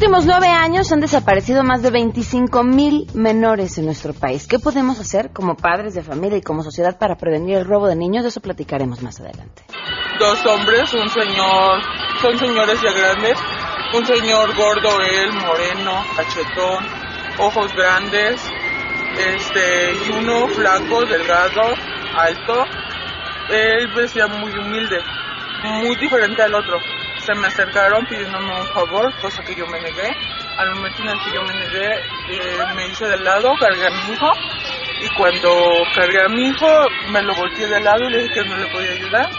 últimos nueve años han desaparecido más de 25 mil menores en nuestro país. ¿Qué podemos hacer como padres de familia y como sociedad para prevenir el robo de niños? De eso platicaremos más adelante. Dos hombres, un señor, son señores ya grandes, un señor gordo, él, moreno, cachetón, ojos grandes, este, y uno flaco, delgado, alto. Él vestía muy humilde, muy diferente al otro se me acercaron pidiéndome un favor, cosa que yo me negué. Al momento en el que yo me negué, eh, me hice de lado, cargué a mi hijo. Y cuando cargué a mi hijo, me lo volteé de lado y le dije que no le podía ayudar.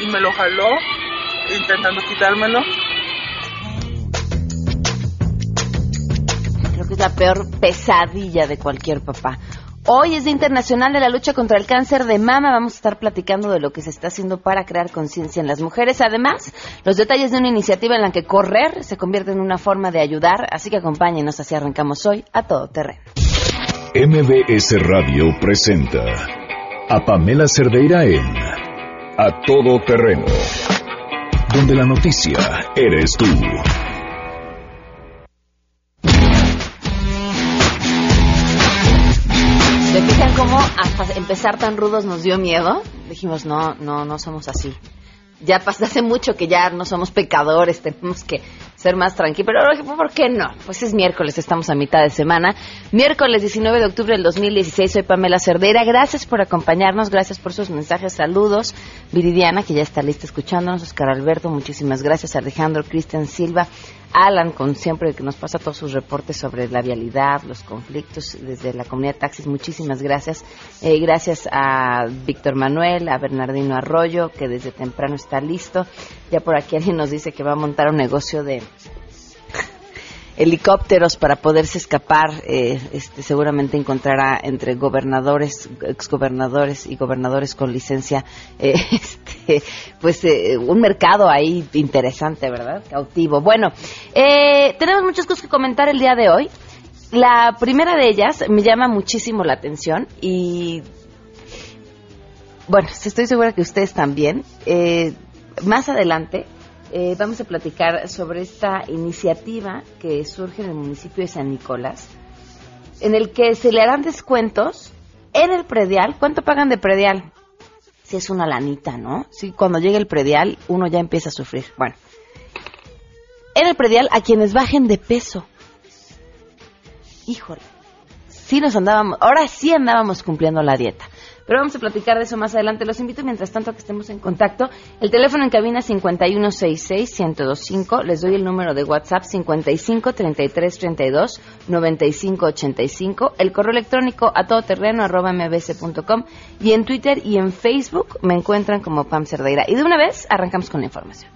Y me lo jaló, intentando quitármelo. Creo que es la peor pesadilla de cualquier papá. Hoy es Día Internacional de la Lucha contra el Cáncer de Mama. Vamos a estar platicando de lo que se está haciendo para crear conciencia en las mujeres. Además, los detalles de una iniciativa en la que correr se convierte en una forma de ayudar. Así que acompáñenos, así arrancamos hoy a todo terreno. MBS Radio presenta a Pamela Cerdeira en A Todo Terreno, donde la noticia eres tú. ¿Se fijan empezar tan rudos nos dio miedo? Dijimos, no, no, no somos así. Ya pasa hace mucho que ya no somos pecadores, tenemos que ser más tranquilos. Pero ¿por qué no? Pues es miércoles, estamos a mitad de semana. Miércoles 19 de octubre del 2016, soy Pamela Cerdera. Gracias por acompañarnos, gracias por sus mensajes, saludos. Viridiana, que ya está lista escuchándonos. Oscar Alberto, muchísimas gracias. Alejandro, Cristian Silva. Alan, con siempre que nos pasa todos sus reportes sobre la vialidad, los conflictos desde la comunidad taxis, muchísimas gracias. Eh, gracias a Víctor Manuel, a Bernardino Arroyo, que desde temprano está listo. Ya por aquí alguien nos dice que va a montar un negocio de helicópteros para poderse escapar. Eh, este, seguramente encontrará entre gobernadores, exgobernadores y gobernadores con licencia, eh, este, pues eh, un mercado ahí interesante, ¿verdad? Cautivo. Bueno, tenemos muchas cosas que comentar el día de hoy. La primera de ellas me llama muchísimo la atención y bueno, estoy segura que ustedes también. más adelante eh, vamos a platicar sobre esta iniciativa que surge en el municipio de San Nicolás, en el que se le harán descuentos en el predial. ¿Cuánto pagan de predial? Si es una lanita, ¿no? Si cuando llega el predial uno ya empieza a sufrir. Bueno, en el predial a quienes bajen de peso. Híjole, sí nos andábamos, ahora sí andábamos cumpliendo la dieta. Pero vamos a platicar de eso más adelante. Los invito mientras tanto a que estemos en contacto. El teléfono en cabina 5166-1025. Les doy el número de WhatsApp 553332-9585. El correo electrónico a todoterreno arroba mbs.com. Y en Twitter y en Facebook me encuentran como Pam Cerdeira. Y de una vez arrancamos con la información.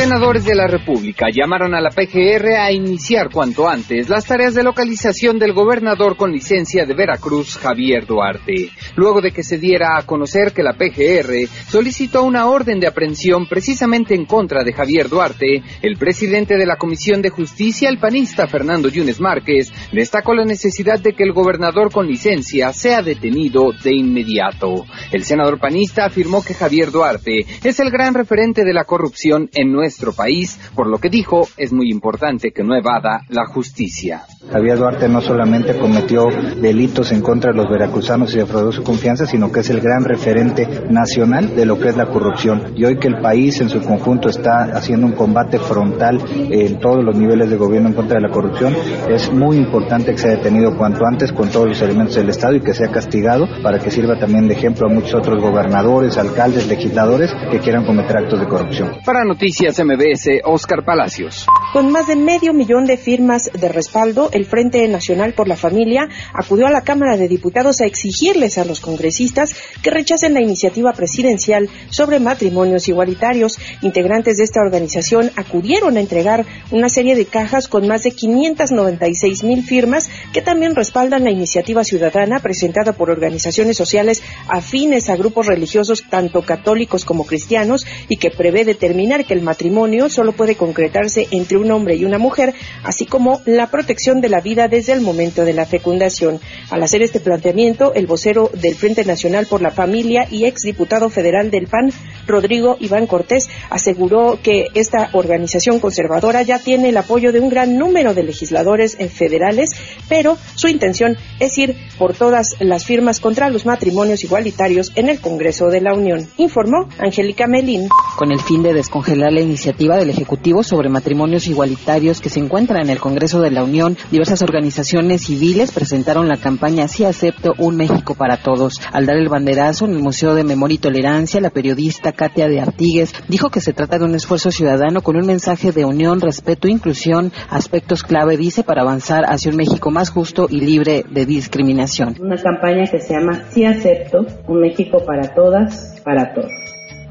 Senadores de la República llamaron a la PGR a iniciar cuanto antes las tareas de localización del gobernador con licencia de Veracruz, Javier Duarte, luego de que se diera a conocer que la PGR solicitó una orden de aprehensión precisamente en contra de Javier Duarte. El presidente de la Comisión de Justicia, el panista Fernando Yunes Márquez, destacó la necesidad de que el gobernador con licencia sea detenido de inmediato. El senador panista afirmó que Javier Duarte es el gran referente de la corrupción en nuestra nuestro país, por lo que dijo es muy importante que no evada la justicia. Javier Duarte no solamente cometió delitos en contra de los veracruzanos y defraudó su confianza, sino que es el gran referente nacional de lo que es la corrupción. Y hoy que el país en su conjunto está haciendo un combate frontal en todos los niveles de gobierno en contra de la corrupción, es muy importante que sea detenido cuanto antes con todos los elementos del Estado y que sea castigado para que sirva también de ejemplo a muchos otros gobernadores, alcaldes, legisladores que quieran cometer actos de corrupción. Para Noticias MBS, Oscar Palacios. Con más de medio millón de firmas de respaldo, el Frente Nacional por la Familia acudió a la Cámara de Diputados a exigirles a los congresistas que rechacen la iniciativa presidencial sobre matrimonios igualitarios. Integrantes de esta organización acudieron a entregar una serie de cajas con más de 596 mil firmas que también respaldan la iniciativa ciudadana presentada por organizaciones sociales afines a grupos religiosos tanto católicos como cristianos y que prevé determinar que el matrimonio solo puede concretarse entre un hombre y una mujer, así como la protección de la vida desde el momento de la fecundación. Al hacer este planteamiento, el vocero del Frente Nacional por la Familia y exdiputado federal del PAN, Rodrigo Iván Cortés, aseguró que esta organización conservadora ya tiene el apoyo de un gran número de legisladores eh, federales, pero su intención es ir por todas las firmas contra los matrimonios igualitarios en el Congreso de la Unión, informó Angélica Melín. Con el fin de descongelar la iniciativa del Ejecutivo sobre matrimonios igualitarios que se encuentra en el Congreso de la Unión, diversas organizaciones civiles presentaron la campaña Si acepto un México para todos. Al dar el banderazo en el Museo de Memoria y Tolerancia, la periodista Katia de Artigues dijo que se trata de un esfuerzo ciudadano con un mensaje de unión, respeto e inclusión, aspectos clave, dice, para avanzar hacia un México más justo y libre de discriminación. Una campaña que se llama Sí acepto un México para todas, para todos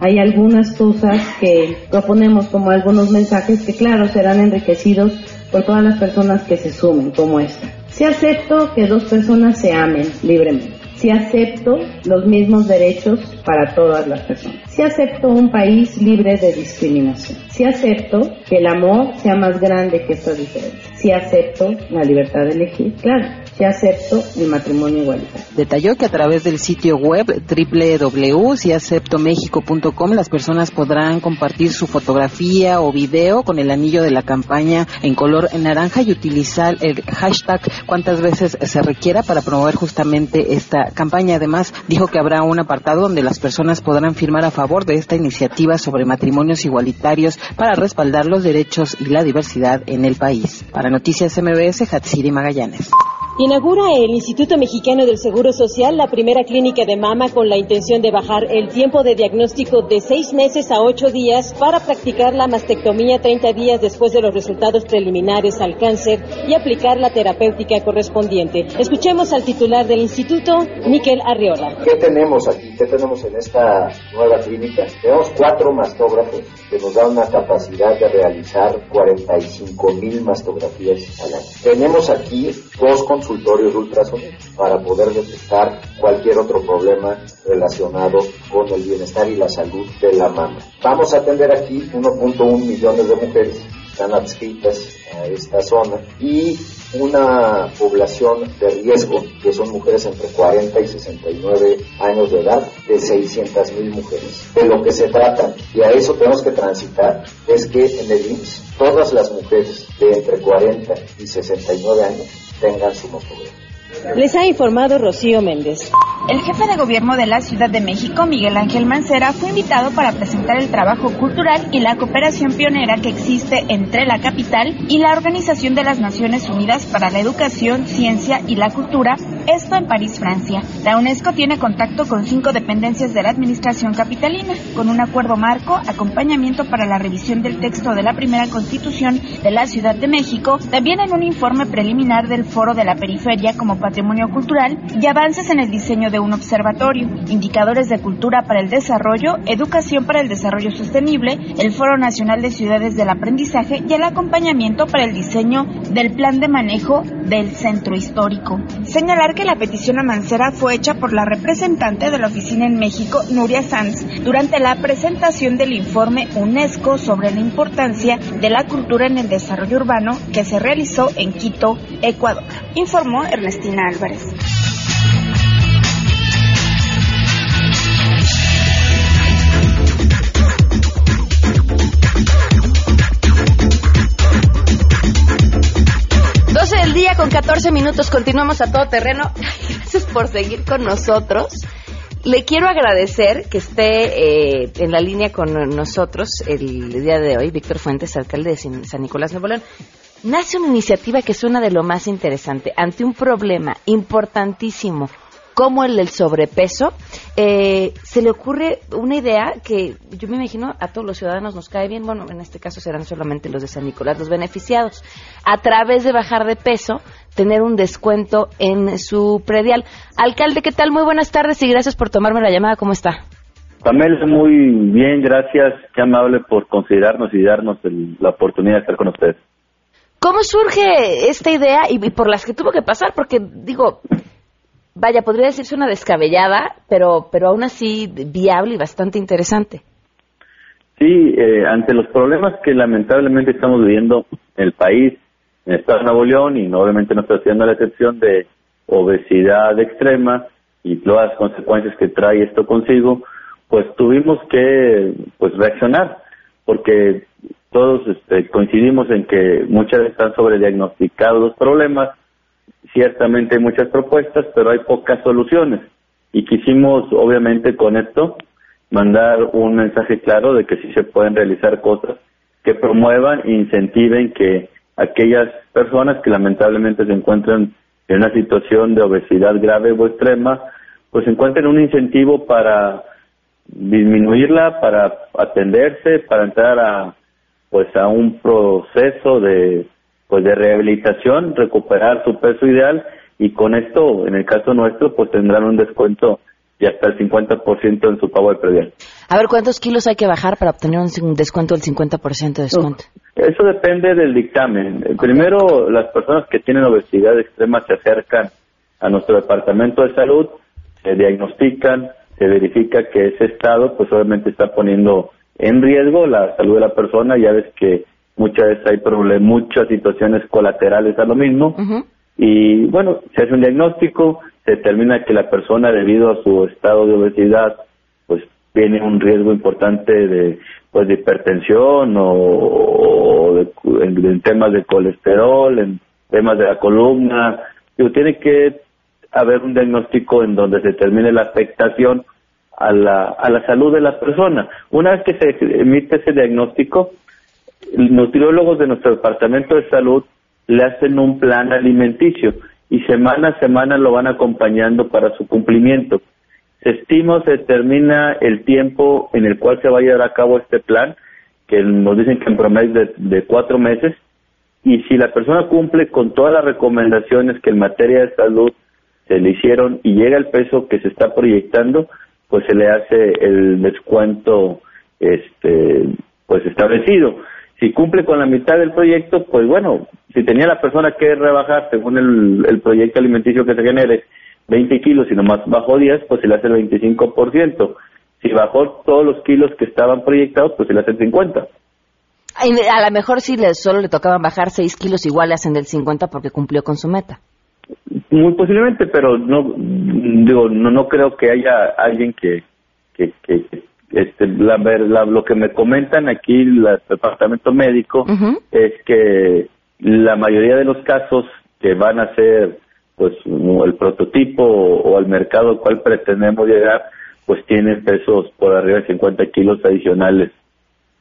hay algunas cosas que proponemos como algunos mensajes que claro serán enriquecidos por todas las personas que se sumen como esta. Si acepto que dos personas se amen libremente. Si acepto los mismos derechos para todas las personas. Si acepto un país libre de discriminación. Si acepto que el amor sea más grande que esta diferencia. Si acepto la libertad de elegir. Claro, si acepto el matrimonio igualitario. Detalló que a través del sitio web www.siaceptomexico.com las personas podrán compartir su fotografía o video con el anillo de la campaña en color naranja y utilizar el hashtag cuantas veces se requiera para promover justamente esta campaña. Además, dijo que habrá un apartado donde las personas podrán firmar a favor de esta iniciativa sobre matrimonios igualitarios para respaldar los derechos y la diversidad en el país. Para Noticias MBS, Hatsiri Magallanes. Inaugura el Instituto Mexicano del Seguro Social la primera clínica de mama con la intención de bajar el tiempo de diagnóstico de seis meses a ocho días para practicar la mastectomía 30 días después de los resultados preliminares al cáncer y aplicar la terapéutica correspondiente. Escuchemos al titular del instituto, Miquel Arriola. ¿Qué tenemos aquí? ¿Qué tenemos en esta nueva clínica? Tenemos cuatro mastógrafos que nos dan una capacidad de realizar 45 mil mastografías al año. Tenemos aquí dos consultorios de ultrasonido para poder detectar cualquier otro problema relacionado con el bienestar y la salud de la mama. Vamos a atender aquí 1.1 millones de mujeres están adscritas a esta zona y una población de riesgo, que son mujeres entre 40 y 69 años de edad, de 600 mil mujeres. De lo que se trata, y a eso tenemos que transitar, es que en el IMSS todas las mujeres de entre 40 y 69 años tengan su mamografía. Les ha informado Rocío Méndez. El jefe de gobierno de la Ciudad de México, Miguel Ángel Mancera, fue invitado para presentar el trabajo cultural y la cooperación pionera que existe entre la capital y la Organización de las Naciones Unidas para la Educación, Ciencia y la Cultura, esto en París, Francia. La UNESCO tiene contacto con cinco dependencias de la Administración capitalina, con un acuerdo marco, acompañamiento para la revisión del texto de la primera Constitución de la Ciudad de México, también en un informe preliminar del Foro de la Periferia como patrimonio cultural y avances en el diseño de un observatorio, indicadores de cultura para el desarrollo, educación para el desarrollo sostenible, el Foro Nacional de Ciudades del Aprendizaje y el acompañamiento para el diseño del plan de manejo del centro histórico. Señalar que la petición a Mancera fue hecha por la representante de la oficina en México, Nuria Sanz, durante la presentación del informe UNESCO sobre la importancia de la cultura en el desarrollo urbano que se realizó en Quito, Ecuador. Informó Ernestina Álvarez. 12 del día con 14 minutos, continuamos a todo terreno. Gracias por seguir con nosotros. Le quiero agradecer que esté eh, en la línea con nosotros el día de hoy, Víctor Fuentes, alcalde de San Nicolás Nuevo León. Nace una iniciativa que suena de lo más interesante. Ante un problema importantísimo como el del sobrepeso, eh, se le ocurre una idea que yo me imagino a todos los ciudadanos nos cae bien, bueno, en este caso serán solamente los de San Nicolás los beneficiados, a través de bajar de peso, tener un descuento en su predial. Alcalde, ¿qué tal? Muy buenas tardes y gracias por tomarme la llamada, ¿cómo está? Pamela, muy bien, gracias, qué amable por considerarnos y darnos la oportunidad de estar con ustedes. ¿Cómo surge esta idea y, por las que tuvo que pasar? Porque digo, vaya, podría decirse una descabellada, pero, pero aún así viable y bastante interesante. Sí, eh, ante los problemas que lamentablemente estamos viviendo en el país, en el Estado de Nuevo León y obviamente no está haciendo la excepción de obesidad extrema y todas las consecuencias que trae esto consigo, pues tuvimos que pues reaccionar porque todos este, coincidimos en que muchas están sobrediagnosticados los problemas, ciertamente hay muchas propuestas, pero hay pocas soluciones. Y quisimos obviamente con esto mandar un mensaje claro de que sí se pueden realizar cosas que promuevan e incentiven que aquellas personas que lamentablemente se encuentran en una situación de obesidad grave o extrema, pues encuentren un incentivo para disminuirla, para atenderse, para entrar a pues a un proceso de pues de rehabilitación, recuperar su peso ideal y con esto, en el caso nuestro, pues tendrán un descuento y hasta el 50% en su pago de predial. A ver, ¿cuántos kilos hay que bajar para obtener un descuento del 50% de descuento? eso depende del dictamen. Primero, las personas que tienen obesidad extrema se acercan a nuestro departamento de salud, se diagnostican, se verifica que ese estado, pues obviamente está poniendo en riesgo la salud de la persona. Ya ves que muchas veces hay problemas, muchas situaciones colaterales a lo mismo. Y bueno, se hace un diagnóstico, se determina que la persona debido a su estado de obesidad pues tiene un riesgo importante de pues de hipertensión o, en, temas de colesterol, en temas de la columna, Digo, tiene que haber un diagnóstico en donde se determine la afectación a la, a la salud de la persona. Una vez que se emite ese diagnóstico, los nutriólogos de nuestro departamento de salud le hacen un plan alimenticio y semana a semana lo van acompañando para su cumplimiento. Se estima, se determina el tiempo en el cual se va a llevar a cabo este plan, que nos dicen que en promedio de, de cuatro meses, y si la persona cumple con todas las recomendaciones que en materia de salud se le hicieron y llega el peso que se está proyectando, pues se le hace el descuento este pues establecido. Si cumple con la mitad del proyecto, pues bueno, si tenía la persona que rebajar según el, proyecto alimenticio que se genere 20 kilos y nomás bajó 10, pues se le hace el 25%. Si bajó todos los kilos que estaban proyectados, pues se le hace el 50%. A lo mejor si le, solo le tocaban bajar 6 kilos, igual le hacen del 50 porque cumplió con su meta. Muy posiblemente, pero no digo no no creo que haya alguien que que, que este, la, la, lo que me comentan aquí el departamento médico es que la mayoría de los casos que van a ser pues el prototipo o, al mercado al cual pretendemos llegar pues tienen pesos por arriba de 50 kilos adicionales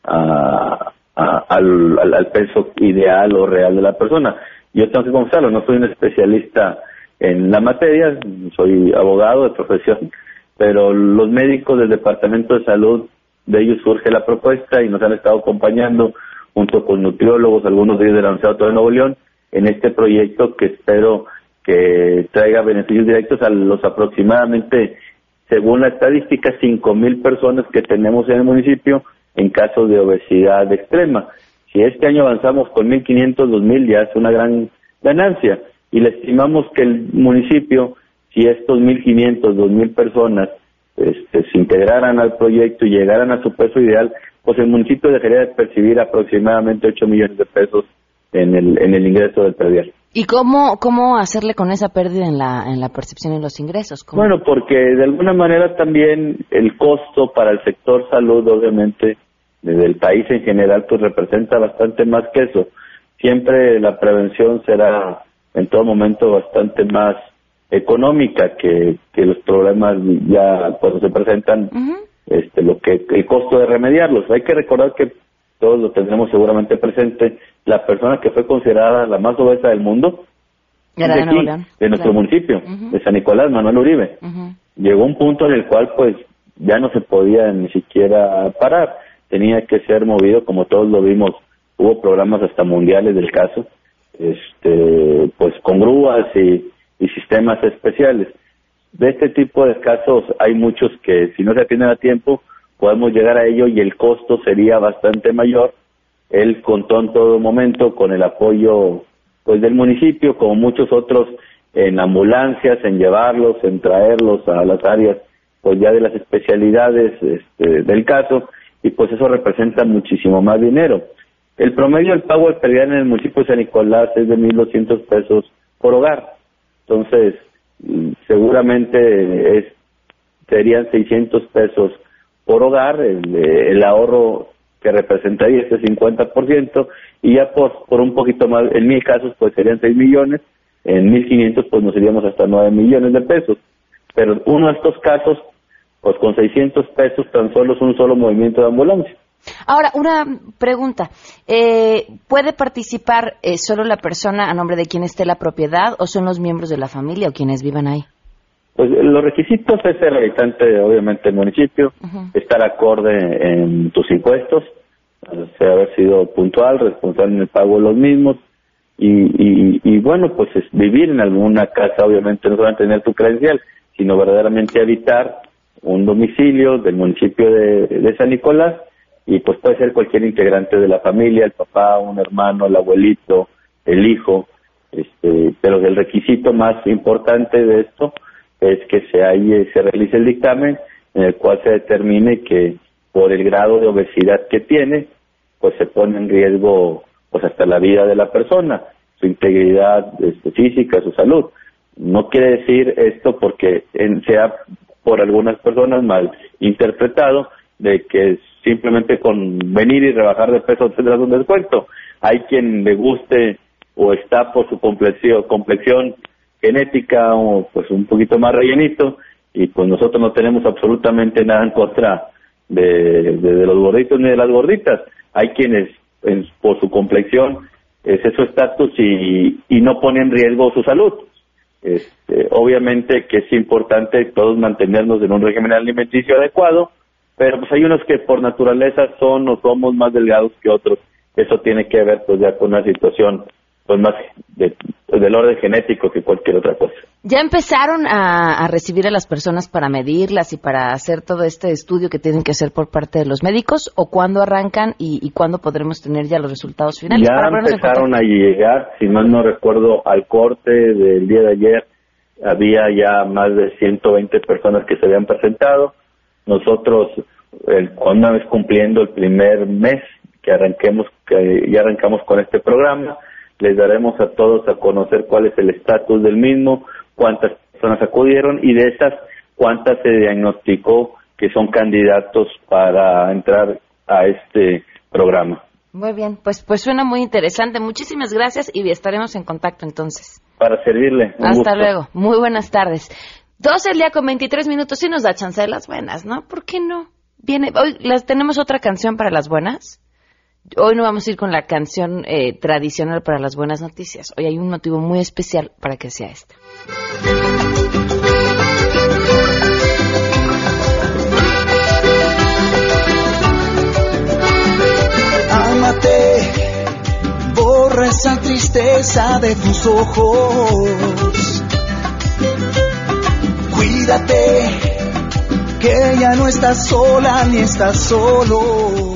a, al, al, peso ideal o real de la persona. Yo tengo que confesarlo, no soy un especialista en la materia, soy abogado de profesión, pero los médicos del Departamento de Salud, de ellos surge la propuesta y nos han estado acompañando junto con nutriólogos, algunos de ellos de la Universidad de Nuevo León, en este proyecto que espero que traiga beneficios directos a los aproximadamente, según la estadística, cinco mil personas que tenemos en el municipio en caso de obesidad extrema. Si este año avanzamos con 1.500, 2.000 ya es una gran ganancia y le estimamos que el municipio si estos 1.500, 2.000 personas este, se integraran al proyecto y llegaran a su peso ideal, pues el municipio dejaría de percibir aproximadamente 8 millones de pesos en el, en el ingreso del predial. ¿Y cómo, cómo hacerle con esa pérdida en la, en la percepción de los ingresos? Bueno, porque de alguna manera también el costo para el sector salud, obviamente, del país en general, pues representa bastante más que eso. Siempre la prevención será en todo momento bastante más económica que, que los problemas ya cuando se presentan este lo que el costo de remediarlos. Hay que recordar que todos lo tendremos seguramente presente. La persona que fue considerada la más obesa del mundo de, aquí, de nuestro municipio de San Nicolás Manuel Uribe. Llegó un punto en el cual pues ya no se podía ni siquiera parar tenía que ser movido como todos lo vimos hubo programas hasta mundiales del caso este pues con grúas y sistemas especiales. De este tipo de casos hay muchos que si no se atienden a tiempo podemos llegar a ello y el costo sería bastante mayor. Él contó en todo momento con el apoyo pues del municipio, como muchos otros en ambulancias, en llevarlos, en traerlos a las áreas pues ya de las especialidades este, del caso y pues eso representa muchísimo más dinero. El promedio del pago predial en el municipio de San Nicolás es de 1.200 pesos por hogar. Entonces, mm, seguramente es, serían 600 pesos por hogar, el, el ahorro que representaría este 50%, y ya por, por un poquito más, en mil casos pues serían 6 millones, en 1500 pues nos iríamos hasta 9 millones de pesos. Pero uno de estos casos, pues con 600 pesos tan solo es un solo movimiento de ambulancia. Ahora, una pregunta. Eh, ¿Puede participar eh, solo la persona a nombre de quien esté la propiedad o son los miembros de la familia o quienes vivan ahí? Pues los requisitos es el habitante, obviamente, del municipio, estar acorde en tus impuestos, o sea, haber sido puntual, responsable en el pago de los mismos, y, y, y bueno, pues es vivir en alguna casa, obviamente, no solamente tener tu credencial, sino verdaderamente habitar un domicilio del municipio de, San Nicolás, y pues puede ser cualquier integrante de la familia, el papá, un hermano, el abuelito, el hijo, este, pero el requisito más importante de esto es que se, hay, se realice el dictamen en el cual se determine que por el grado de obesidad que tiene, pues se pone en riesgo pues hasta la vida de la persona, su integridad este, física, su salud. No quiere decir esto porque en, sea por algunas personas mal interpretado de que simplemente con venir y rebajar de peso tendrás un descuento. Hay quien le guste o está por su complexión, complexión genética o pues un poquito más rellenito y pues nosotros no tenemos absolutamente nada en contra de, de, los gorditos ni de las gorditas. Hay quienes por su complexión es su estatus y, y no pone en riesgo su salud. Este, obviamente que es importante todos mantenernos en un régimen alimenticio adecuado, pero pues hay unos que por naturaleza son o somos más delgados que otros. Eso tiene que ver pues ya con una situación pues más de, del orden genético que cualquier otra cosa. ¿Ya empezaron a, recibir a las personas para medirlas y para hacer todo este estudio que tienen que hacer por parte de los médicos? ¿O cuándo arrancan y, cuándo podremos tener ya los resultados finales? Ya empezaron a llegar, si mal no recuerdo, al corte del día de ayer había ya más de 120 personas que se habían presentado. Nosotros, el, una vez cumpliendo el primer mes que arranquemos, que ya arrancamos con este programa, les daremos a todos a conocer cuál es el estatus del mismo, cuántas personas acudieron y de esas cuántas se diagnosticó que son candidatos para entrar a este programa. Muy bien, pues pues suena muy interesante. Muchísimas gracias y estaremos en contacto entonces. Para servirle. Hasta luego. Muy buenas tardes. 12 el día con 23 minutos. Sí nos da chance de las buenas, ¿no? ¿Por qué no? Viene, hoy las, tenemos otra canción para las buenas. Hoy no vamos a ir con la canción eh, tradicional para las buenas noticias. Hoy hay un motivo muy especial para que sea esta. Ámate, borra esa tristeza de tus ojos. Cuídate, que ya no estás sola ni estás solo.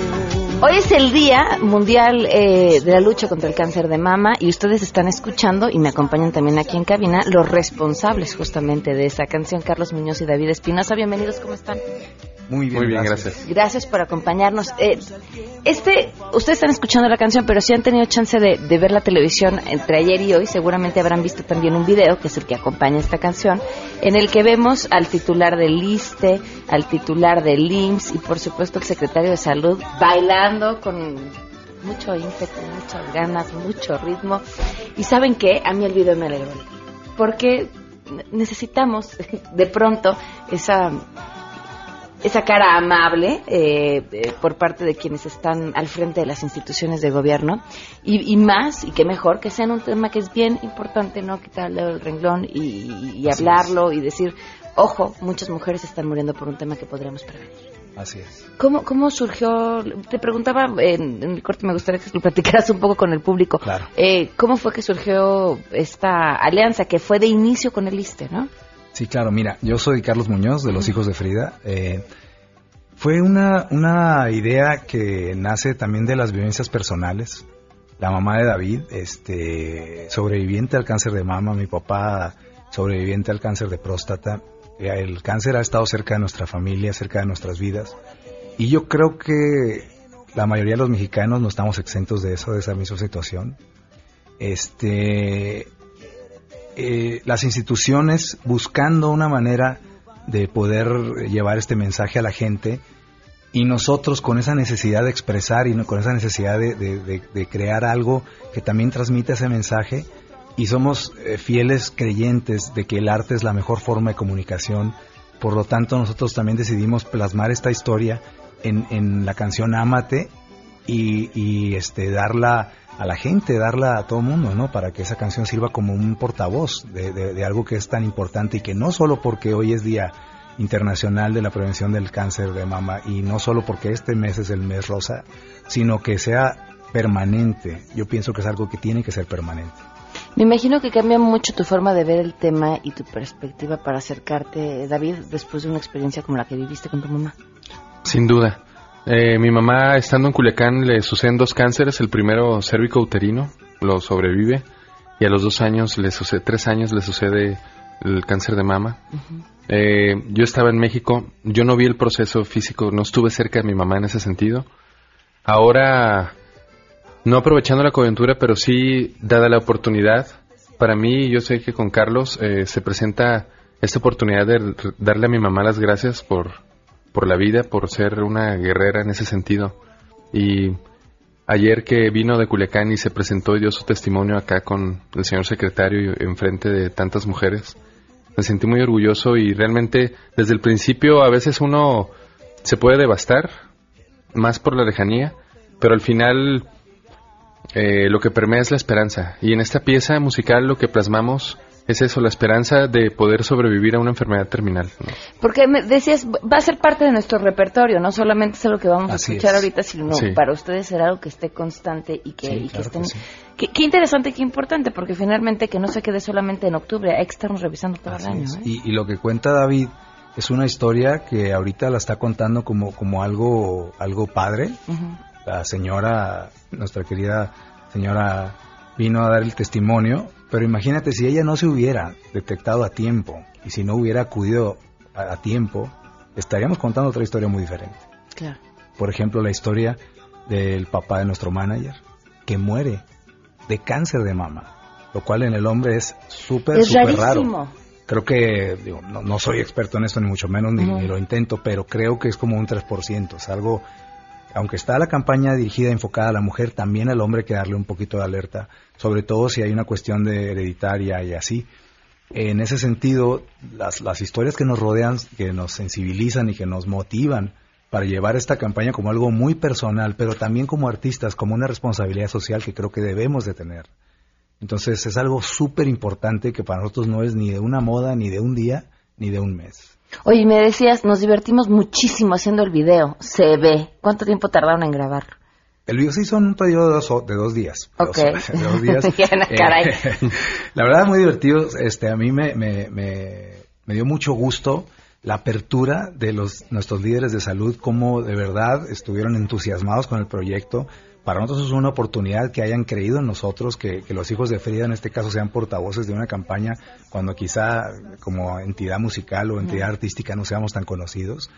Hoy es el Día Mundial eh, de la Lucha contra el Cáncer de Mama y ustedes están escuchando y me acompañan también aquí en cabina los responsables justamente de esta canción, Carlos Muñoz y David Espinosa. Bienvenidos, ¿cómo están? Muy bien, gracias. gracias. por acompañarnos. Eh, este, ustedes están escuchando la canción, pero si han tenido chance de, ver la televisión entre ayer y hoy, seguramente habrán visto también un video, que es el que acompaña esta canción, en el que vemos al titular del ISTE, al titular del IMSS y por supuesto el secretario de Salud bailando con mucho ímpetu, muchas ganas, mucho ritmo. Y saben qué, a mí el video me alegró, porque necesitamos de pronto esa esa cara amable eh, eh, por parte de quienes están al frente de las instituciones de gobierno y, más, y qué mejor, que sea un tema que es bien importante, no quitarle el renglón y, hablarlo y decir, ojo, muchas mujeres están muriendo por un tema que podríamos prevenir. Así es. ¿Cómo, cómo surgió? Te preguntaba en, el corte, me gustaría que lo platicaras un poco con el público. Claro. Eh, ¿Cómo fue que surgió esta alianza que fue de inicio con el ISTE, no? Sí, claro, mira, yo soy Carlos Muñoz de Los Hijos de Frida. Eh, fue una, una idea que nace también de las vivencias personales. La mamá de David, este, sobreviviente al cáncer de mama, mi papá sobreviviente al cáncer de próstata. Eh, el cáncer ha estado cerca de nuestra familia, cerca de nuestras vidas. Y yo creo que la mayoría de los mexicanos no estamos exentos de eso, de esa misma situación. Este, eh, las instituciones buscando una manera de poder llevar este mensaje a la gente y nosotros con esa necesidad de expresar y con esa necesidad de, crear algo que también transmite ese mensaje y somos eh, fieles creyentes de que el arte es la mejor forma de comunicación, por lo tanto nosotros también decidimos plasmar esta historia en, la canción Ámate y, y este darla a la gente, darla a todo el mundo, ¿no? Para que esa canción sirva como un portavoz de, de, algo que es tan importante y que no solo porque hoy es Día Internacional de la Prevención del Cáncer de Mama y no solo porque este mes es el mes rosa, sino que sea permanente. Yo pienso que es algo que tiene que ser permanente. Me imagino que cambia mucho tu forma de ver el tema y tu perspectiva para acercarte, David, después de una experiencia como la que viviste con tu mamá. Sin duda. Eh, mi mamá, estando en Culiacán, le suceden dos cánceres. El primero, cérvico-uterino, lo sobrevive. Y a los dos años, le sucede, tres años, le sucede el cáncer de mama. Eh, yo estaba en México, yo no vi el proceso físico, no estuve cerca de mi mamá en ese sentido. Ahora, no aprovechando la coyuntura, pero sí, dada la oportunidad, para mí, yo sé que con Carlos eh, se presenta esta oportunidad de darle a mi mamá las gracias por, por la vida, por ser una guerrera en ese sentido. Y ayer que vino de Culiacán y se presentó y dio su testimonio acá con el señor secretario enfrente de tantas mujeres, me sentí muy orgulloso y realmente desde el principio a veces uno se puede devastar, más por la lejanía, pero al final eh, lo que permea es la esperanza. Y en esta pieza musical lo que plasmamos es eso, la esperanza de poder sobrevivir a una enfermedad terminal. Porque me decías, va a ser parte de nuestro repertorio, no solamente es algo que vamos a escuchar ahorita, sino para ustedes será algo que esté constante y que, estén... Qué, interesante y qué importante, porque finalmente que no se quede solamente en octubre, hay que estarnos revisando todo el año. ¿eh? Y, lo que cuenta David es una historia que ahorita la está contando como, como algo, algo padre. La señora, nuestra querida señora, vino a dar el testimonio pero imagínate si ella no se hubiera detectado a tiempo y si no hubiera acudido a, tiempo, estaríamos contando otra historia muy diferente. Claro. Por ejemplo, la historia del papá de nuestro manager, que muere de cáncer de mama, lo cual en el hombre es súper, súper raro. Creo que, digo, no, soy experto en esto, ni mucho menos, ni, ni, lo intento, pero creo que es como un 3%, es algo aunque está la campaña dirigida, enfocada a la mujer, también al hombre que darle un poquito de alerta, sobre todo si hay una cuestión de hereditaria y así. En ese sentido, las, las historias que nos rodean, que nos sensibilizan y que nos motivan para llevar esta campaña como algo muy personal, pero también como artistas, como una responsabilidad social que creo que debemos de tener. Entonces es algo súper importante que para nosotros no es ni de una moda, ni de un día, ni de un mes. Oye, me decías, nos divertimos muchísimo haciendo el video. Se ve. ¿Cuánto tiempo tardaron en grabar? El video se hizo en un periodo de dos, de dos días. Ok. de dos días. Caray. Eh, la verdad, muy divertido. Este, a mí me, me, me, me, dio mucho gusto la apertura de los, nuestros líderes de salud, cómo de verdad estuvieron entusiasmados con el proyecto para nosotros es una oportunidad que hayan creído en nosotros, que, los hijos de Frida en este caso sean portavoces de una campaña cuando quizá como entidad musical o entidad artística no seamos tan conocidos.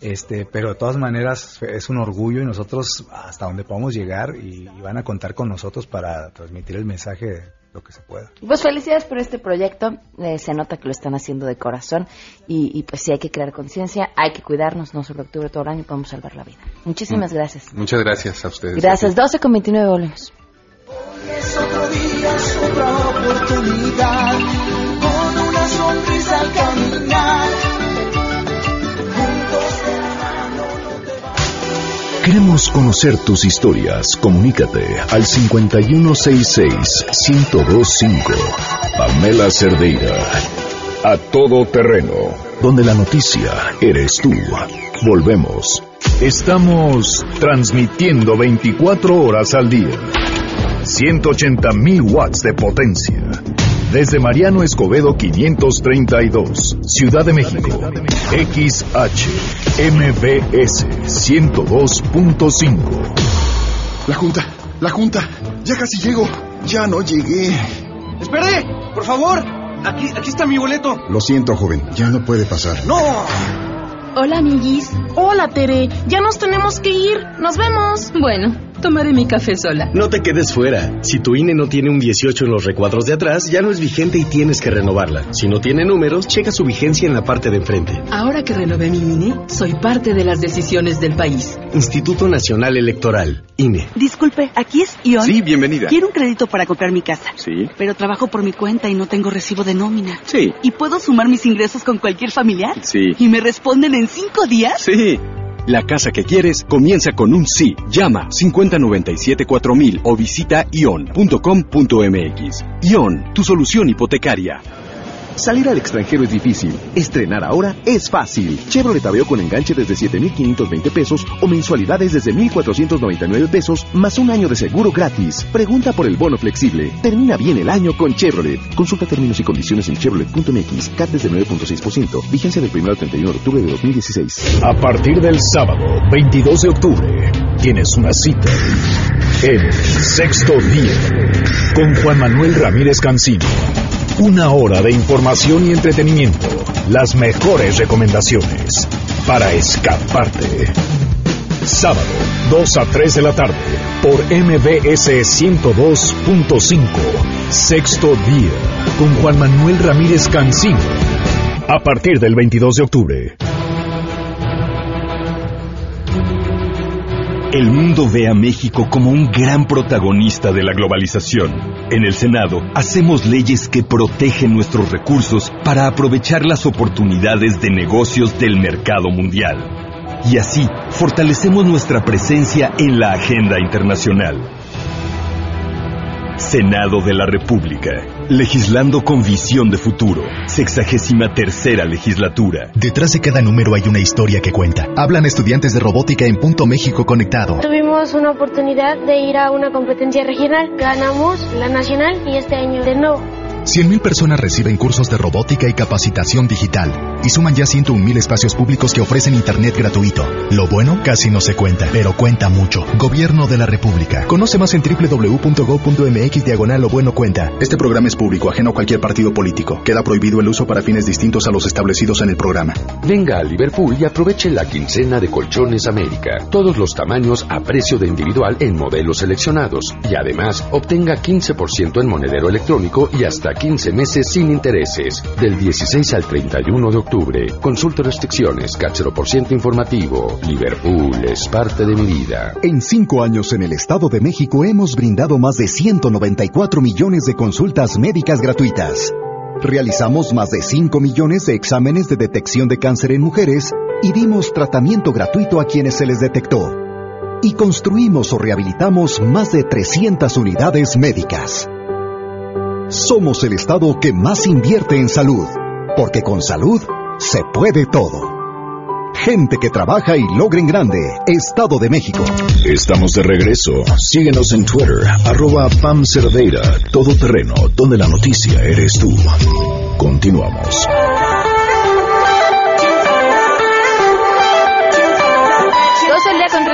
Este, pero de todas maneras es un orgullo y nosotros hasta donde podamos llegar y, van a contar con nosotros para transmitir el mensaje lo que se pueda. Pues felicidades por este proyecto, eh, se nota que lo están haciendo de corazón y, pues sí hay que crear conciencia, hay que cuidarnos, no solo octubre todo el año podemos salvar la vida. Muchísimas mm. gracias. Muchas gracias a ustedes. Gracias, 12 con 29 volvemos. otro día, otra oportunidad, con una sonrisa al. Queremos conocer tus historias. Comunícate al 5166-1025. Pamela Cerdeira. A todo terreno. Donde la noticia eres tú. Volvemos. Estamos transmitiendo 24 horas al día. 180 mil watts de potencia. Desde Mariano Escobedo 532, Ciudad de México. XH MBS 102.5. La Junta, la Junta, ya casi llego. Ya no llegué. ¡Espere! ¡Por favor! Aquí, aquí está mi boleto. Lo siento, joven, ya no puede pasar. ¡No! Hola, amiguis. Hola, Tere. Ya nos tenemos que ir. Nos vemos. Bueno, tomaré mi café sola. No te quedes fuera. Si tu INE no tiene un 18 en los recuadros de atrás, ya no es vigente y tienes que renovarla. Si no tiene números, checa su vigencia en la parte de enfrente. Ahora que renové mi INE, soy parte de las decisiones del país. Instituto Nacional Electoral, INE. Disculpe, ¿aquí es Ion? Sí, bienvenida. Quiero un crédito para comprar mi casa. Sí. Pero trabajo por mi cuenta y no tengo recibo de nómina. Sí. ¿Y puedo sumar mis ingresos con cualquier familiar? Sí. ¿Y me responden en cinco días? Sí. La casa que quieres comienza con un sí. Llama 5097-4000 o visita ion.com.mx. Ion, tu solución hipotecaria. Salir al extranjero es difícil. Estrenar ahora es fácil. Chevrolet Aveo con enganche desde 7,520 pesos o mensualidades desde 1,499 pesos más un año de seguro gratis. Pregunta por el bono flexible. Termina bien el año con Chevrolet. Consulta términos y condiciones en chevrolet.mx. CAT desde 9.6%. Vigencia del 1 al 31 de octubre de 2016. A partir del sábado 22 de octubre, tienes una cita en Sexto Día con Juan Manuel Ramírez Cancino. Una hora de información y entretenimiento. Las mejores recomendaciones para escaparte. Sábado, 2 a 3 de la tarde, por MBS 102.5. Sexto día, con Juan Manuel Ramírez Cancino. A partir del 22 de octubre. El mundo ve a México como un gran protagonista de la globalización. En el Senado hacemos leyes que protegen nuestros recursos para aprovechar las oportunidades de negocios del mercado mundial. Y así fortalecemos nuestra presencia en la agenda internacional. Senado de la República. Legislando con visión de futuro. Sexagésima tercera legislatura. Detrás de cada número hay una historia que cuenta. Hablan estudiantes de robótica en Punto México Conectado. Tuvimos una oportunidad de ir a una competencia regional. Ganamos la nacional y este año de nuevo. 100.000 personas reciben cursos de robótica y capacitación digital y suman ya 101.000 espacios públicos que ofrecen Internet gratuito. Lo bueno casi no se cuenta, pero cuenta mucho. Gobierno de la República. Conoce más en www.go.mx diagonal lo bueno cuenta. Este programa es público, ajeno a cualquier partido político. Queda prohibido el uso para fines distintos a los establecidos en el programa. Venga a Liverpool y aproveche la quincena de Colchones América. Todos los tamaños a precio de individual en modelos seleccionados. Y además, obtenga 15% en monedero electrónico y hasta 15 meses sin intereses. Del 16 al 31 de octubre. Consulta restricciones, cáchero por ciento informativo. Liverpool es parte de mi vida. En cinco años en el Estado de México hemos brindado más de 194 millones de consultas médicas gratuitas. Realizamos más de 5 millones de exámenes de detección de cáncer en mujeres y dimos tratamiento gratuito a quienes se les detectó. Y construimos o rehabilitamos más de 300 unidades médicas. Somos el Estado que más invierte en salud, porque con salud se puede todo. Gente que trabaja y logra en grande. Estado de México. Estamos de regreso. Síguenos en Twitter, arroba Pam Cerdeira, todo terreno, donde la noticia eres tú. Continuamos.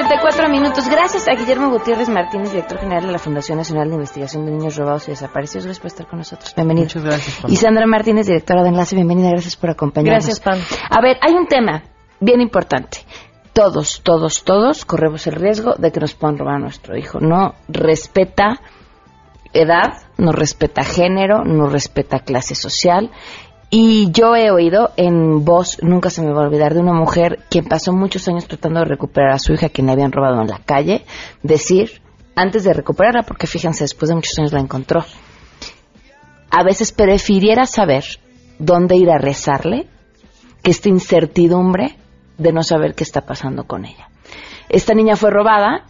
54 minutos. Gracias a Guillermo Gutiérrez Martínez, director general de la Fundación Nacional de Investigación de Niños Robados y Desaparecidos. Gracias por estar con nosotros. Bienvenido. Muchas gracias, Pam. Y Sandra Martínez, directora de Enlace. Bienvenida. Gracias por acompañarnos. Gracias, Pam. A ver, hay un tema bien importante. Todos, todos, todos corremos el riesgo de que nos puedan robar a nuestro hijo. No respeta edad, no respeta género, no respeta clase social y yo he oído en voz, nunca se me va a olvidar, de una mujer que pasó muchos años tratando de recuperar a su hija que le habían robado en la calle, decir, antes de recuperarla, porque fíjense, después de muchos años la encontró, a veces prefiriera saber dónde ir a rezarle que esta incertidumbre de no saber qué está pasando con ella. Esta niña fue robada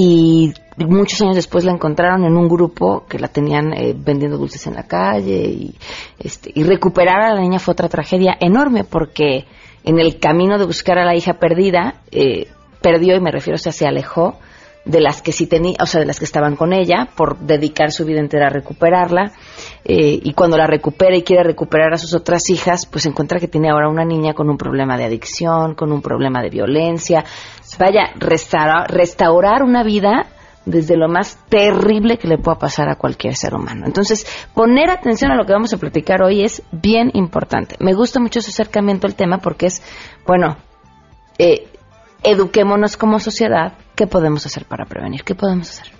y muchos años después la encontraron en un grupo que la tenían eh, vendiendo dulces en la calle y, este, y recuperar a la niña fue otra tragedia enorme porque en el camino de buscar a la hija perdida eh, perdió y me refiero o sea se alejó de las que sí tenía, o sea, de las que estaban con ella, por dedicar su vida entera a recuperarla. Eh, y cuando la recupera y quiere recuperar a sus otras hijas, pues encuentra que tiene ahora una niña con un problema de adicción, con un problema de violencia. Vaya, restaurar, restaurar una vida desde lo más terrible que le pueda pasar a cualquier ser humano. Entonces, poner atención a lo que vamos a platicar hoy es bien importante. Me gusta mucho su acercamiento al tema porque es, bueno, eh, eduquémonos como sociedad, ¿qué podemos hacer para prevenir? ¿Qué podemos hacer?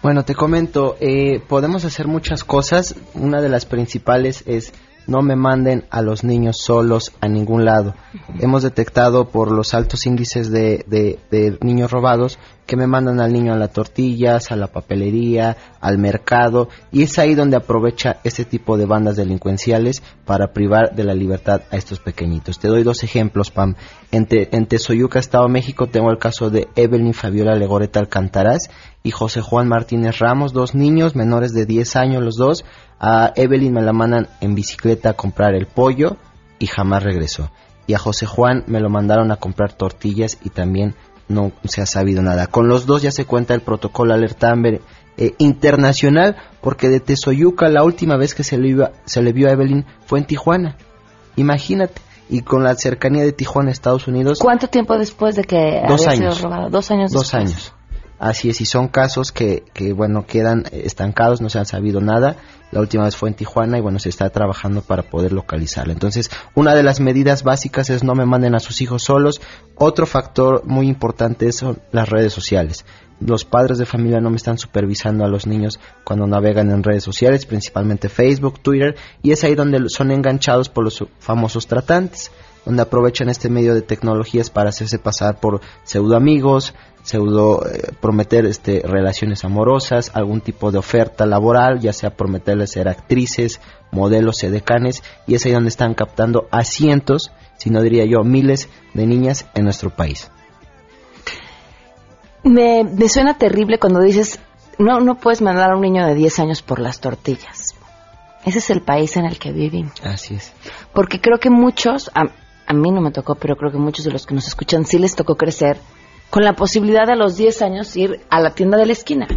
Bueno, te comento, eh, podemos hacer muchas cosas. Una de las principales es no me manden a los niños solos a ningún lado. Hemos detectado por los altos índices de, de, niños robados que me mandan al niño a las tortillas, a la papelería, al mercado, y es ahí donde aprovecha este tipo de bandas delincuenciales para privar de la libertad a estos pequeñitos. Te doy dos ejemplos, Pam. En, en Tezoyuca, Estado de México, tengo el caso de Evelyn Fabiola Legoreta Alcantaraz y José Juan Martínez Ramos, dos niños menores de 10 años los dos, a Evelyn me la mandan en bicicleta a comprar el pollo y jamás regresó. Y a José Juan me lo mandaron a comprar tortillas y también no se ha sabido nada. Con los dos ya se cuenta el protocolo Alerta eh, internacional porque de Tezoyuca la última vez que se le, se le vio a Evelyn fue en Tijuana. Imagínate. Y con la cercanía de Tijuana a Estados Unidos. ¿Cuánto tiempo después de que dos había años, sido robado? Dos años Dos años. Así es, y son casos que, que, bueno, quedan estancados, no se han sabido nada. La última vez fue en Tijuana y, bueno, se está trabajando para poder localizarlo. Entonces, una de las medidas básicas es no me manden a sus hijos solos. Otro factor muy importante son las redes sociales. Los padres de familia no me están supervisando a los niños cuando navegan en redes sociales, principalmente Facebook, Twitter, y es ahí donde son enganchados por los famosos tratantes donde aprovechan este medio de tecnologías para hacerse pasar por pseudo amigos, pseudo eh, prometer este relaciones amorosas, algún tipo de oferta laboral, ya sea prometerles ser actrices, modelos, edecanes, y es ahí donde están captando a cientos, si no diría yo miles de niñas en nuestro país. Me, me suena terrible cuando dices, no, no puedes mandar a un niño de 10 años por las tortillas. Ese es el país en el que vivimos. Así es. Porque creo que muchos, a, a mí no me tocó, pero creo que muchos de los que nos escuchan sí les tocó crecer con la posibilidad de a los 10 años ir a la tienda de la esquina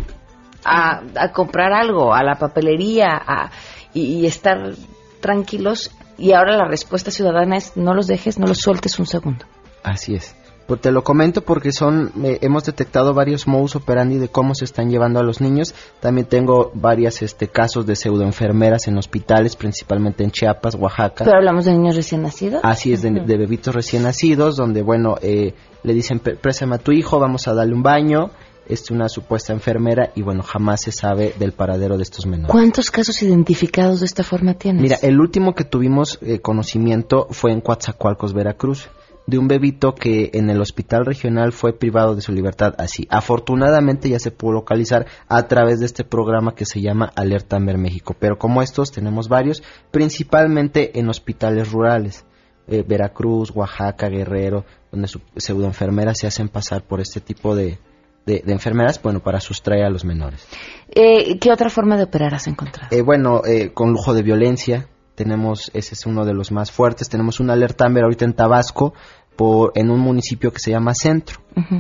a, comprar algo, a la papelería a, y, estar tranquilos. Y ahora la respuesta ciudadana es no los dejes, no los sueltes un segundo. Así es. Pues te lo comento porque son eh, hemos detectado varios modus operandi de cómo se están llevando a los niños. También tengo varios este casos de pseudoenfermeras en hospitales, principalmente en Chiapas, Oaxaca. Pero hablamos de niños recién nacidos. Así es, de, bebitos recién nacidos, donde bueno eh, le dicen préstame a tu hijo, vamos a darle un baño. Es una supuesta enfermera y bueno, jamás se sabe del paradero de estos menores. ¿Cuántos casos identificados de esta forma tienes? Mira, el último que tuvimos eh, conocimiento fue en Coatzacoalcos, Veracruz de un bebito que en el hospital regional fue privado de su libertad así. Afortunadamente ya se pudo localizar a través de este programa que se llama Alerta Amber México, pero como estos tenemos varios, principalmente en hospitales rurales. Eh, Veracruz, Oaxaca, Guerrero, donde pseudoenfermeras se hacen pasar por este tipo de, de, enfermeras, bueno, para sustraer a los menores. Eh, ¿Qué otra forma de operar has encontrado? Eh, bueno, con lujo de violencia, tenemos, ese es uno de los más fuertes, tenemos una alerta Amber ahorita en Tabasco, por, en un municipio que se llama Centro.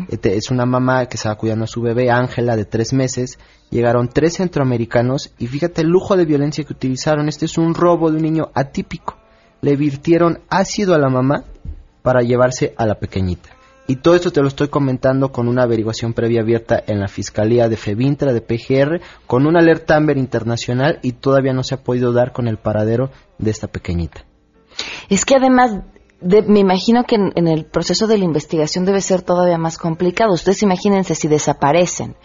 Este, es una mamá que estaba cuidando a su bebé, Ángela, de tres meses. Llegaron tres centroamericanos y fíjate el lujo de violencia que utilizaron. Este es un robo de un niño atípico. Le virtieron ácido a la mamá para llevarse a la pequeñita. Y todo esto te lo estoy comentando con una averiguación previa abierta en la Fiscalía de FEBINTRA, de PGR, con una alerta Amber internacional y todavía no se ha podido dar con el paradero de esta pequeñita. Es que además me imagino que en, el proceso de la investigación debe ser todavía más complicado. Ustedes imagínense si desaparecen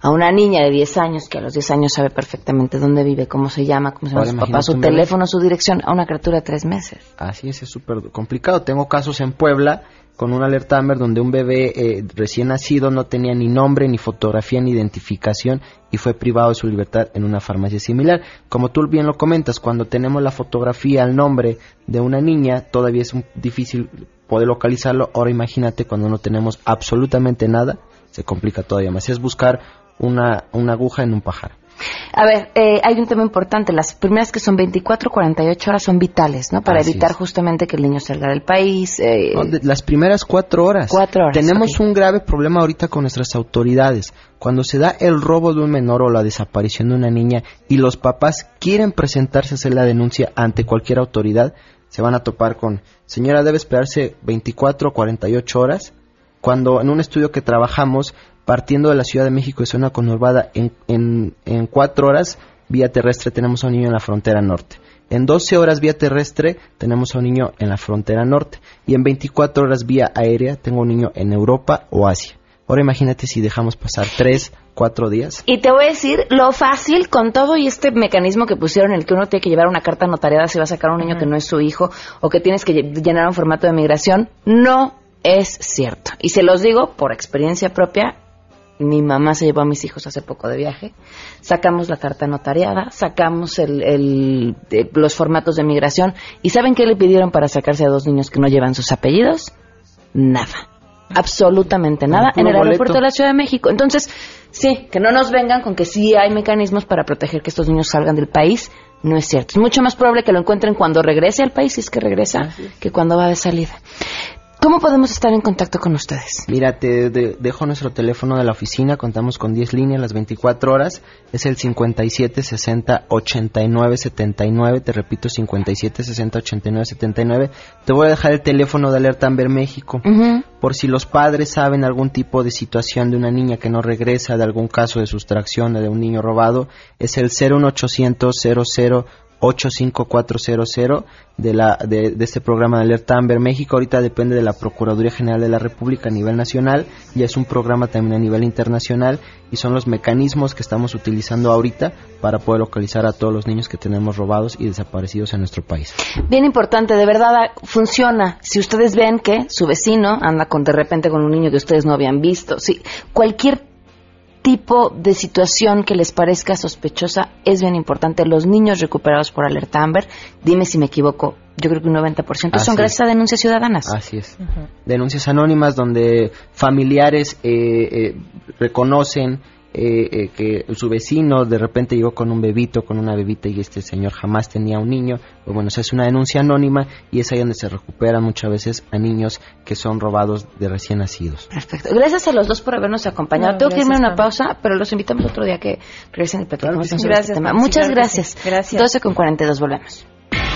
a una niña de 10 años, que a los 10 años sabe perfectamente dónde vive, cómo se llama, cómo se llama su papá, su teléfono, su dirección, a una criatura de 3 meses. Así es, es súper complicado. Tengo casos en Puebla con una alerta Amber donde un bebé eh, recién nacido no tenía ni nombre, ni fotografía, ni identificación y fue privado de su libertad en una farmacia similar. Como tú bien lo comentas, cuando tenemos la fotografía, el nombre de una niña, todavía es difícil poder localizarlo. Ahora imagínate cuando no tenemos absolutamente nada, se complica todavía más. Es buscar una, una aguja en un pajar. A ver, eh, hay un tema importante. Las primeras que son 24, 48 horas son vitales, ¿no? Para evitar justamente que el niño salga del país. Eh, las primeras cuatro horas. Cuatro horas. Tenemos un grave problema ahorita con nuestras autoridades. Cuando se da el robo de un menor o la desaparición de una niña y los papás quieren presentarse a hacer la denuncia ante cualquier autoridad, se van a topar con, señora, debe esperarse 24 o 48 horas cuando en un estudio que trabajamos partiendo de la Ciudad de México de zona conurbada, en, en, en cuatro horas vía terrestre tenemos a un niño en la frontera norte. En 12 horas vía terrestre tenemos a un niño en la frontera norte. Y en 24 horas vía aérea tengo un niño en Europa o Asia. Ahora imagínate si dejamos pasar 3, 4 días. Y te voy a decir lo fácil con todo y este mecanismo que pusieron en el que uno tiene que llevar una carta notariada si va a sacar a un niño que no es su hijo o que tienes que lle- llenar un formato de migración, no es cierto. Y se los digo por experiencia propia. Mi mamá se llevó a mis hijos hace poco de viaje. Sacamos la carta notariada, sacamos el, el- de- los formatos de migración. ¿Y saben qué le pidieron para sacarse a dos niños que no llevan sus apellidos? Nada. Absolutamente nada en el boleto. aeropuerto de la Ciudad de México. Entonces, sí, que no nos vengan con que sí hay mecanismos para proteger que estos niños salgan del país. No es cierto. Es mucho más probable que lo encuentren cuando regrese al país, si es que regresa, que cuando va de salida. ¿Cómo podemos estar en contacto con ustedes? Mira, te de- dejo nuestro teléfono de la oficina, contamos con 10 líneas las 24 horas, es el 57 60 89 79, te repito 57 60 89 79. Te voy a dejar el teléfono de Alerta Amber México. Por si los padres saben algún tipo de situación de una niña que no regresa, de algún caso de sustracción o de un niño robado, es el 01800 00 85400 de, la, de, este programa de Alerta Amber México. Ahorita depende de la Procuraduría General de la República a nivel nacional y es un programa también a nivel internacional y son los mecanismos que estamos utilizando ahorita para poder localizar a todos los niños que tenemos robados y desaparecidos en nuestro país. Bien importante, de verdad ah, funciona. Si ustedes ven que su vecino anda con de repente con un niño que ustedes no habían visto, sí, cualquier tipo de situación que les parezca sospechosa es bien importante. Los niños recuperados por alerta Amber, dime si me equivoco, yo creo que un 90% Así son es. gracias a denuncias ciudadanas. Así es. Denuncias anónimas donde familiares eh, eh, reconocen eh, eh, que su vecino de repente llegó con un bebito, con una bebita y este señor jamás tenía un niño. Pues bueno, esa es una denuncia anónima y es ahí donde se recuperan muchas veces a niños que son robados de recién nacidos. Perfecto. Gracias a los dos por habernos acompañado. No, Tengo que irme a una pausa, pero los invitamos otro día que regresen y platicamos que sí. sobre este Gracias, tema. Pam, sí, Muchas claro gracias. sí. Gracias. 12 con 42, volvemos.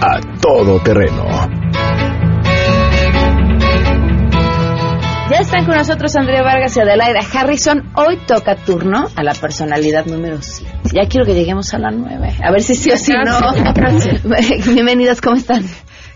A todo terreno. Ya están con nosotros Andrea Vargas y Adelaida Harrison. Hoy toca turno a la personalidad número 7. Ya quiero que lleguemos a la 9. A ver si sí o si no. Bienvenidas, ¿cómo están?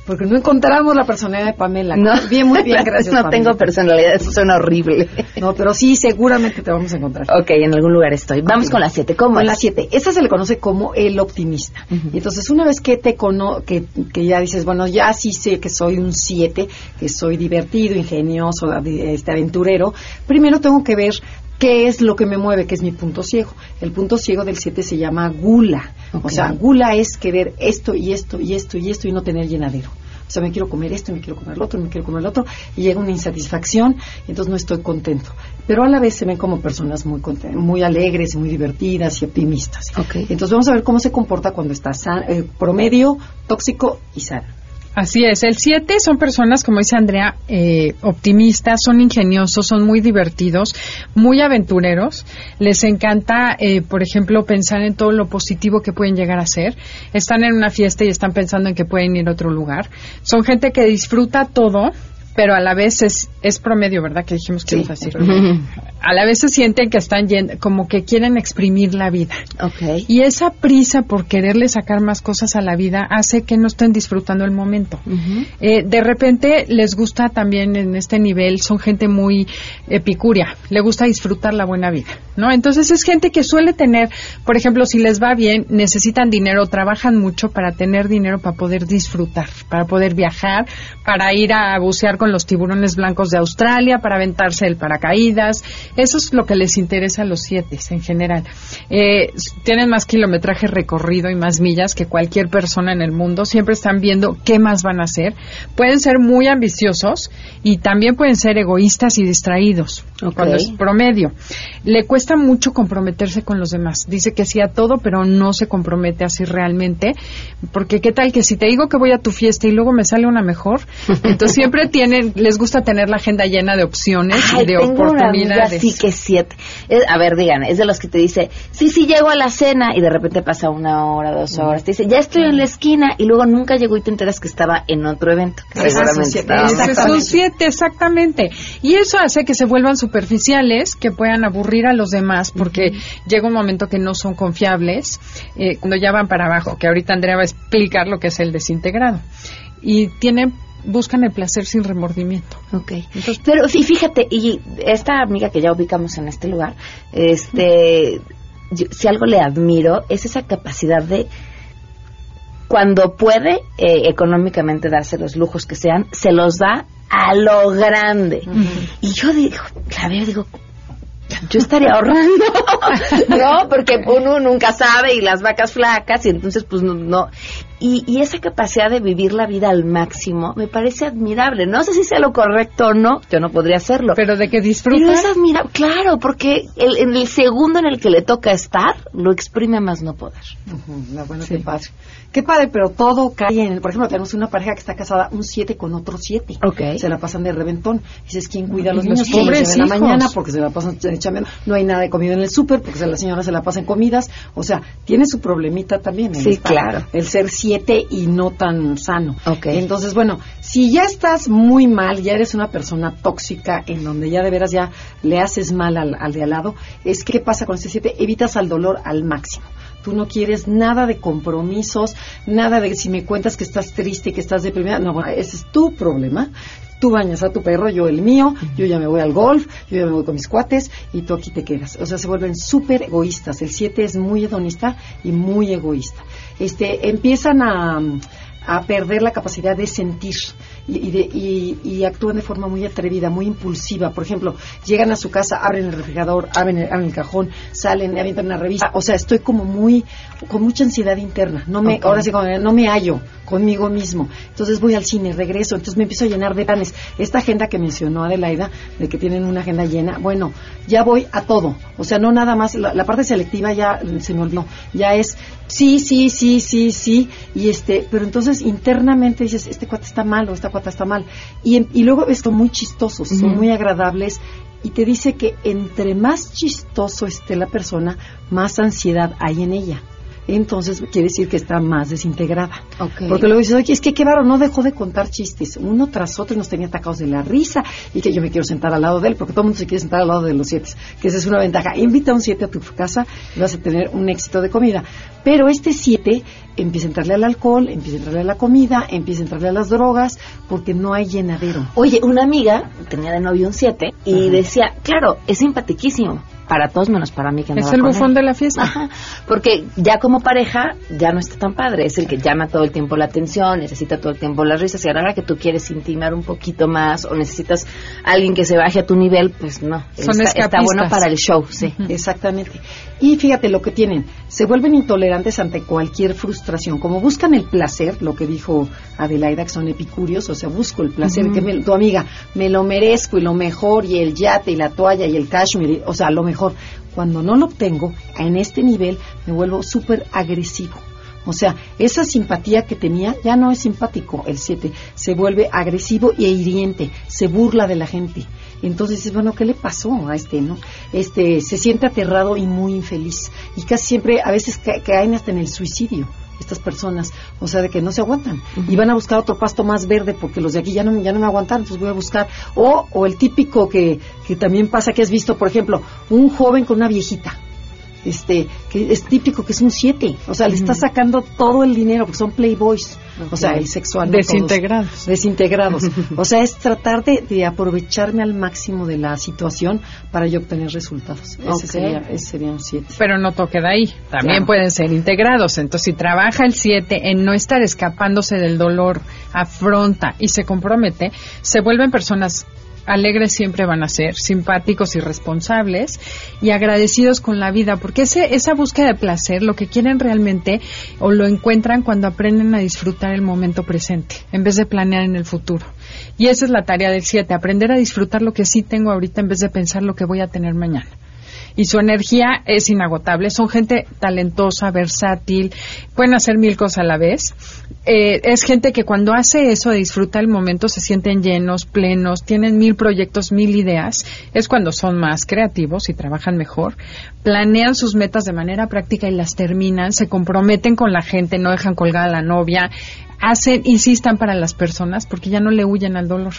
Porque no encontramos la personalidad de Pamela. No. Bien, muy bien, gracias. No Pamela. tengo personalidad, eso suena horrible. No, pero sí, seguramente te vamos a encontrar. Ok, en algún lugar estoy. Vamos con la 7. ¿Cómo Con la 7. Esa se le conoce como el optimista. Y entonces, una vez que te cono que, que ya dices, bueno, ya sí sé que soy un 7, que soy divertido, ingenioso, este aventurero, primero tengo que ver qué es lo que me mueve, que es mi punto ciego. El punto ciego del 7 se llama gula. O sea, gula es querer esto y esto y esto y esto y no tener llenadero. O sea, me quiero comer esto, me quiero comer lo otro, me quiero comer lo otro, y llega una insatisfacción, y entonces no estoy contento. Pero a la vez se ven como personas muy muy alegres, muy divertidas y optimistas. Entonces vamos a ver cómo se comporta cuando está eh, promedio, tóxico y sano. Así es, el 7 son personas, como dice Andrea, eh, optimistas, son ingeniosos, son muy divertidos, muy aventureros. Les encanta, eh, por ejemplo, pensar en todo lo positivo que pueden llegar a ser. Están en una fiesta y están pensando en que pueden ir a otro lugar. Son gente que disfruta todo, pero a la vez es, es promedio, ¿verdad? Que dijimos que ibas a decir. A la vez se sienten que están yendo, como que quieren exprimir la vida. Ok. Y esa prisa por quererle sacar más cosas a la vida hace que no estén disfrutando el momento. Eh, de repente les gusta también en este nivel, son gente muy epicúrea, le gusta disfrutar la buena vida, ¿no? Entonces es gente que suele tener, por ejemplo, si les va bien, necesitan dinero, trabajan mucho para tener dinero para poder disfrutar, para poder viajar, para ir a bucear con con los tiburones blancos de Australia para aventarse el paracaídas. Eso es lo que les interesa a los siete en general. Eh, tienen más kilometraje recorrido y más millas que cualquier persona en el mundo. Siempre están viendo qué más van a hacer. Pueden ser muy ambiciosos y también pueden ser egoístas y distraídos. Cuando es promedio. Le cuesta mucho comprometerse con los demás. Dice que sí a todo, pero no se compromete así realmente. Porque qué tal que si te digo que voy a tu fiesta y luego me sale una mejor. Entonces siempre tienen, les gusta tener la agenda llena de opciones y de tengo oportunidades. así que siete. Es- a ver, digan, es de los que te dice, sí, sí, llego a la cena y de repente pasa una hora, dos horas. Te dice, ya estoy en la esquina y luego nunca llegó y te enteras que estaba en otro evento. que Ese seguramente es un estaba siete. es un siete, exactamente. Y eso hace que se vuelvan superficiales, que puedan aburrir a los demás, porque llega un momento que no son confiables, eh, cuando ya van para abajo, que ahorita Andrea va a explicar lo que es el desintegrado. Y tienen, buscan el placer sin remordimiento. Ok. Pero sí, fíjate, y esta amiga que ya ubicamos en este lugar, este, yo- si algo le admiro es esa capacidad de cuando puede eh, económicamente darse los lujos que sean, se los da a lo grande. Y yo digo, la veo, digo, yo estaría ahorrando, ¿no? Porque uno nunca sabe y las vacas flacas y entonces pues no. no. Y, y esa capacidad de vivir la vida al máximo me parece admirable. No sé si sea lo correcto o no, yo no podría hacerlo. Pero de que disfruta. Pero es admirable, claro, porque el, en el segundo en el que le toca estar, lo exprime más no poder. La buena, qué padre. Qué padre, pero todo cae en el. Por ejemplo, tenemos una pareja que está casada, un 7 con otro 7. Se la pasan de reventón. Dices, ¿quién cuida a los niños? ¿Quién pobres en la mañana porque se la pasan chambeando. No hay nada de comida en el súper porque la señora se la pasa en comidas. O sea, tiene su problemita también. el Sí, estar- claro. El ser 7 y no tan sano. Entonces, bueno, si ya estás muy mal, ya eres una persona tóxica en donde ya de veras ya le haces mal al, al de al lado, es que ¿qué pasa con este 7? Evitas al dolor al máximo. Tú no quieres nada de compromisos, nada de si me cuentas que estás triste, que estás deprimida. No, bueno, ese es tu problema. Tú bañas a tu perro, yo el mío, yo ya me voy al golf, yo ya me voy con mis cuates y tú aquí te quedas. O sea, se vuelven súper egoístas. El 7 es muy hedonista y muy egoísta. Este, empiezan a, a perder la capacidad de sentir y, y de- y- y actúan de forma muy atrevida, muy impulsiva. Por ejemplo, llegan a su casa, abren el refrigerador, abren el, abren el cajón, salen, avientan una revista. O sea, estoy como muy, con mucha ansiedad interna. No me, ahora sí, como, no me hallo conmigo mismo. Entonces voy al cine, regreso, entonces me empiezo a llenar de planes. Esta agenda que mencionó Adelaida, de que tienen una agenda llena, bueno, ya voy a todo. O sea, no nada más, la, la parte selectiva ya se me olvidó. Ya es sí, sí, sí, sí, sí. Y este, pero entonces internamente dices, este cuate está mal o esta cuata está mal. Y, y luego esto muy chistosos, son muy agradables. Y te dice que entre más chistoso esté la persona, más ansiedad hay en ella. Entonces quiere decir que está más desintegrada. Ok. Porque luego dices, oye, es que qué varo, no dejó de contar chistes, uno tras otro y nos tenía atacados de la risa y que yo me quiero sentar al lado de él, porque todo el mundo se quiere sentar al lado de los siete, que esa es una ventaja. Invita a un siete a tu casa y vas a tener un éxito de comida. Pero este siete empieza a entrarle al alcohol, empieza a entrarle a la comida, empieza a entrarle a las drogas, porque no hay llenadero. Oye, una amiga tenía de novio un 7 y decía, claro, es simpatiquísimo. Para todos menos para mí que Es andaba el con bufón él. de la fiesta. Ajá, porque ya como pareja ya no está tan padre, es el que llama todo el tiempo la atención, necesita todo el tiempo las risas y a la hora que tú quieres intimar un poquito más o necesitas alguien que se baje a tu nivel, pues no, Son está, está bueno para el show, sí. Exactamente. Y fíjate lo que tienen, se vuelven intolerantes ante cualquier frustración. Como buscan el placer, lo que dijo Adelaida, que son epicúreos, o sea, busco el placer, que me- tu amiga, me lo merezco y lo mejor, y el yate y la toalla y el cashmere, o sea, lo mejor. Cuando no lo obtengo, en este nivel, me vuelvo súper agresivo. O sea, esa simpatía que tenía ya no es simpático, el 7, se vuelve agresivo e hiriente, se burla de la gente. Entonces bueno, ¿qué le pasó a este, no? Este, se siente aterrado y muy infeliz. Y casi siempre, a veces ca- caen hasta en el suicidio estas personas, o sea, de que no se aguantan y van a buscar otro pasto más verde porque los de aquí ya no, ya no me aguantan, entonces voy a buscar. O, o el típico que, que también pasa que has visto, por ejemplo, un joven con una viejita este, que es típico que es un 7. O sea, le está sacando todo el dinero, porque son playboys. O sea, el sexual. Desintegrados. todos. Desintegrados. o sea, es tratar de, de aprovecharme al máximo de la situación para yo obtener resultados. Ese, sería, ese sería un 7. Pero no toque de ahí. También Claro. pueden ser integrados. Entonces, si trabaja el 7 en no estar escapándose del dolor, afronta y se compromete, se vuelven personas alegres siempre van a ser, simpáticos y responsables y agradecidos con la vida, porque ese, esa búsqueda de placer, lo que quieren realmente o lo encuentran cuando aprenden a disfrutar el momento presente, en vez de planear en el futuro. Y esa es la tarea del 7, aprender a disfrutar lo que sí tengo ahorita en vez de pensar lo que voy a tener mañana y su energía es inagotable. Son gente talentosa, versátil, pueden hacer mil cosas a la vez. Eh, es gente que cuando hace eso de disfrutar el momento se sienten llenos, plenos, tienen mil proyectos, mil ideas. Es cuando son más creativos y trabajan mejor. Planean sus metas de manera práctica y las terminan. Se comprometen con la gente, no dejan colgada a la novia. Hacen, insistan para las personas porque ya no le huyen al dolor.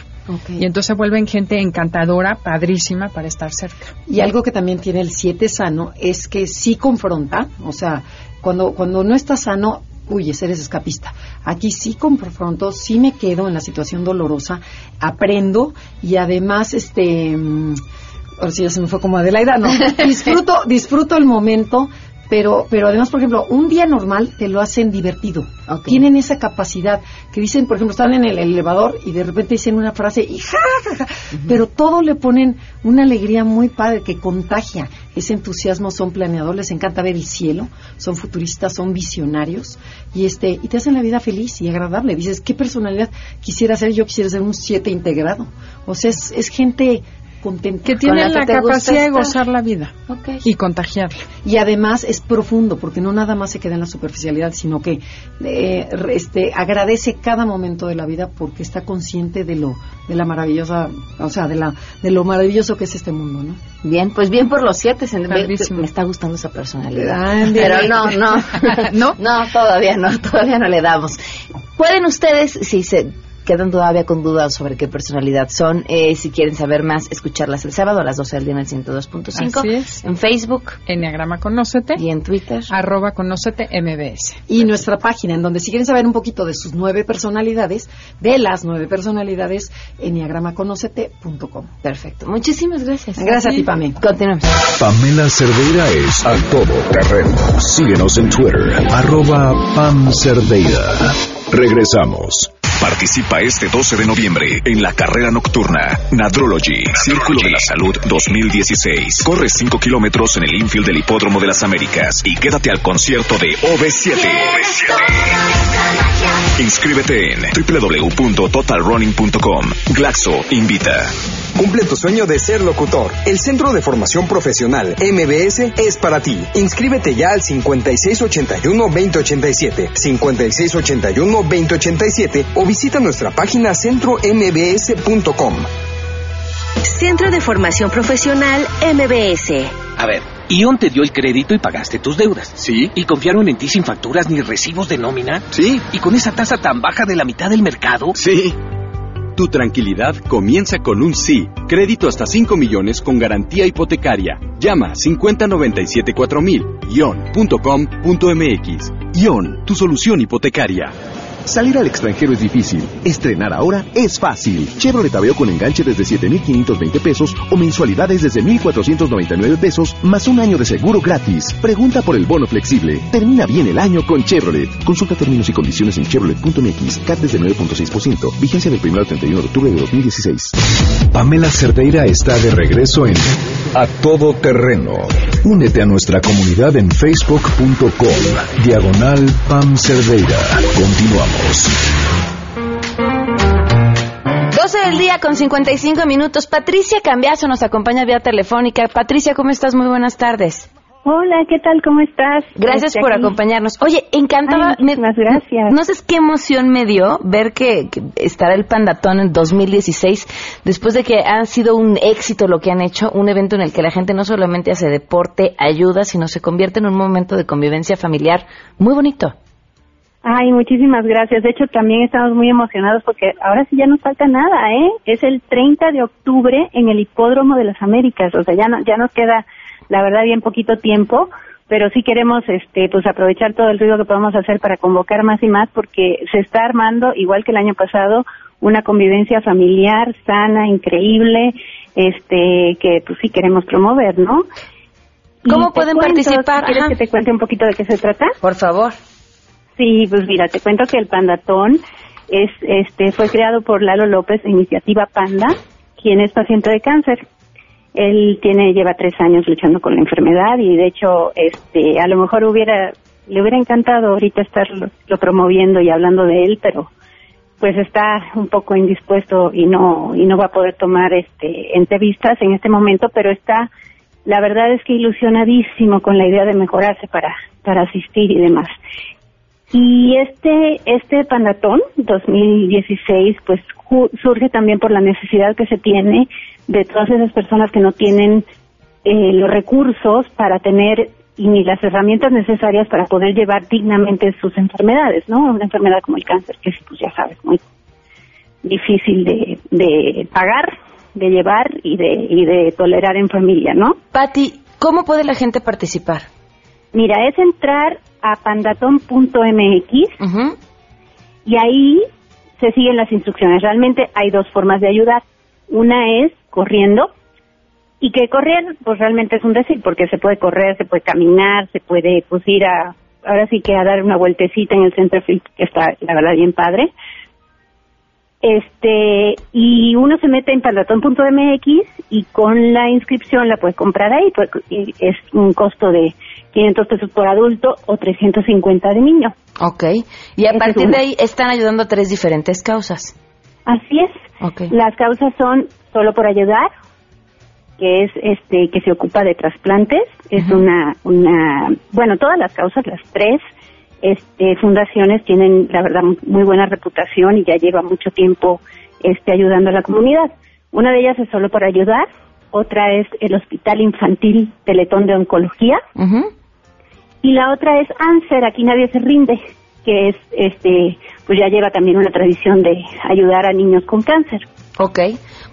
Y entonces vuelven gente encantadora, padrísima para estar cerca. Y algo que también tiene el 7 sano es que sí confronta, o sea, cuando, cuando no está sano, huyes, eres escapista. Aquí sí confronto, sí me quedo en la situación dolorosa, aprendo y además, este, mm, ahora sí ya se me fue como Adelaida, no, disfruto, disfruto el momento, pero, pero además, por ejemplo, un día normal te lo hacen divertido. Tienen esa capacidad que dicen, por ejemplo, están en el elevador y de repente dicen una frase y ja, ja, ja, pero todo le ponen una alegría muy padre que contagia. Ese entusiasmo son planeadores, les encanta ver el cielo, son futuristas, son visionarios y este y te hacen la vida feliz y agradable. Dices, ¿qué personalidad quisiera ser? Yo quisiera ser un siete integrado. O sea, es, es gente contenta. Que tiene la, capacidad de gozar la vida y contagiarla. Y además es profundo, porque no nada más se queda en la superficialidad, sino que eh, este, agradece cada momento de la vida porque está consciente de lo, de la maravillosa, o sea, de la, de lo maravilloso que es este mundo, ¿no? Bien, pues bien por los siete. se- me, está gustando esa personalidad. Ándale. Pero no, no. ¿No? No, todavía no, todavía no le damos. Pueden ustedes, si se quedan todavía con dudas sobre qué personalidad son, eh, si quieren saber más, escucharlas el sábado a las 12 del día en el 102.5. Así es. En Facebook. Enneagrama Conócete. Y en Twitter. Arroba Conócete MBS. Y nuestra página, en donde si quieren saber un poquito de sus nueve personalidades, de las nueve personalidades, enneagramaconocete.com. Perfecto. Muchísimas gracias. Gracias a ti, Pame. Continuamos. Pamela Cerdeira es a todo terreno. Síguenos en Twitter, arroba Pam Cerdeira. Regresamos. Participa este 12 de noviembre en la carrera nocturna Nadrology, Círculo de la Salud 2016. Corre 5 kilómetros en el infield del Hipódromo de las Américas y quédate al concierto de OV7. Inscríbete en www.totalrunning.com. Glaxo invita. Cumple tu sueño de ser locutor. El Centro de Formación Profesional MBS es para ti. Inscríbete ya al 5681-2087, 5681-2087 o visita nuestra página centrombs.com. Centro de Formación Profesional MBS. A ver, Ion te dio el crédito y pagaste tus deudas. Sí. ¿Y confiaron en ti sin facturas ni recibos de nómina? Sí. ¿Y con esa tasa tan baja de la mitad del mercado? Sí. Tu tranquilidad comienza con un sí. Crédito hasta 5 millones con garantía hipotecaria. Llama 50974000 ion.com.mx. Ion, tu solución hipotecaria. Salir al extranjero es difícil. Estrenar ahora es fácil. Chevrolet Aveo con enganche desde 7,520 pesos o mensualidades desde 1,499 pesos más un año de seguro gratis. Pregunta por el bono flexible. Termina bien el año con Chevrolet. Consulta términos y condiciones en chevrolet.mx. CAT desde 9.6%. Vigencia del 1 al 31 de octubre de 2016. Pamela Cerdeira está de regreso en A Todo Terreno. Únete a nuestra comunidad en facebook.com. Diagonal Pam Cerdeira. Continuamos. 12 del día con 55 minutos. Patricia Cambiazo nos acompaña vía telefónica. Patricia, ¿cómo estás? Muy buenas tardes. Hola, ¿qué tal? ¿Cómo estás? Gracias Este, por aquí. acompañarnos. Oye, encantada. Ay, muchísimas gracias. No sé qué emoción me dio ver que, que estará el Pandatón en 2016, después de que ha sido un éxito lo que han hecho, un evento en el que la gente no solamente hace deporte, ayuda, sino se convierte en un momento de convivencia familiar muy bonito. Ay, muchísimas gracias. De hecho, también estamos muy emocionados porque ahora sí ya nos falta nada, ¿eh? Es el 30 de octubre en el Hipódromo de las Américas. O sea, ya, no, ya nos queda, la verdad, bien poquito tiempo pero sí queremos este pues aprovechar todo el ruido que podemos hacer para convocar más y más porque se está armando igual que el año pasado una convivencia familiar sana increíble este que pues sí queremos promover no ¿Cómo pueden cuento, participar? ¿Quieres Ajá. que te cuente un poquito de qué se trata? Por favor. Sí, pues mira, te cuento que el Pandatón es, este, fue creado por Lalo López, Iniciativa Panda, quien es paciente de cáncer. Él tiene, lleva tres años luchando con la enfermedad y de hecho, este, a lo mejor hubiera, le hubiera encantado ahorita estarlo lo promoviendo y hablando de él, pero pues está un poco indispuesto y no, y no va a poder tomar este, entrevistas en este momento, pero está, la verdad es que ilusionadísimo con la idea de mejorarse para, para asistir y demás. Y este, este Pandatón 2016, pues surge también por la necesidad que se tiene de todas esas personas que no tienen eh, los recursos para tener ni las herramientas necesarias para poder llevar dignamente sus enfermedades, ¿no? Una enfermedad como el cáncer, que es, pues ya sabes, muy difícil de, de pagar, de llevar y de, y de tolerar en familia, ¿no? Patti, ¿cómo puede la gente participar? Mira, es entrar a pandatón.mx y ahí se siguen las instrucciones. Realmente hay dos formas de ayudar. Una es corriendo y que correr pues realmente es un decir porque se puede correr, se puede caminar, se puede pues ir a ahora sí que a dar una vueltecita en el centro que está la verdad bien padre. Este, y uno se mete en pandatón.mx y con la inscripción la puede comprar ahí, pues, y es un costo de 500 pesos por adulto o 350 de niño. Ok. Y a partir de ahí están ayudando a tres diferentes causas. Así es. Ok. Las causas son solo por ayudar, que es este que se ocupa de trasplantes, es una una bueno, todas las causas, las tres este fundaciones tienen la verdad muy buena reputación y ya lleva mucho tiempo este ayudando a la comunidad. Una de ellas es solo por ayudar, otra es el Hospital Infantil Teletón de Oncología y la otra es ANSER, aquí nadie se rinde, que es este pues ya lleva también una tradición de ayudar a niños con cáncer. Ok.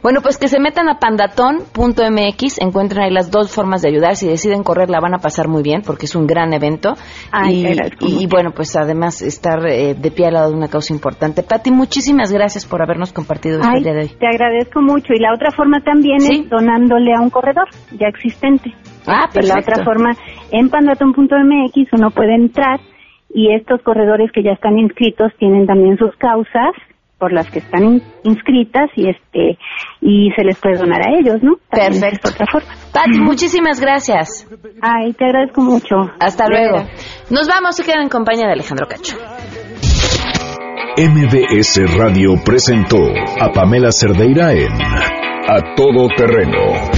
Bueno, pues que se metan a pandatón.mx, encuentran ahí las dos formas de ayudar. Si deciden correr, la van a pasar muy bien porque es un gran evento. Ay, y, y, bueno, pues además estar eh, de pie al lado de una causa importante. Pati, muchísimas gracias por habernos compartido este día de hoy. te agradezco mucho. Y la otra forma también es donándole a un corredor ya existente. Ah, Este, La perfecto. otra forma, en pandatón.mx uno puede entrar y estos corredores que ya están inscritos tienen también sus causas por las que están in- inscritas y este y se les puede donar a ellos, ¿no? También Perfecto. Otra forma. Pati, muchísimas gracias. Ay, te agradezco mucho. Hasta De luego. Nos vamos, se quedan en compañía de Alejandro Cacho. MBS Radio presentó a Pamela Cerdeira en A Todo Terreno.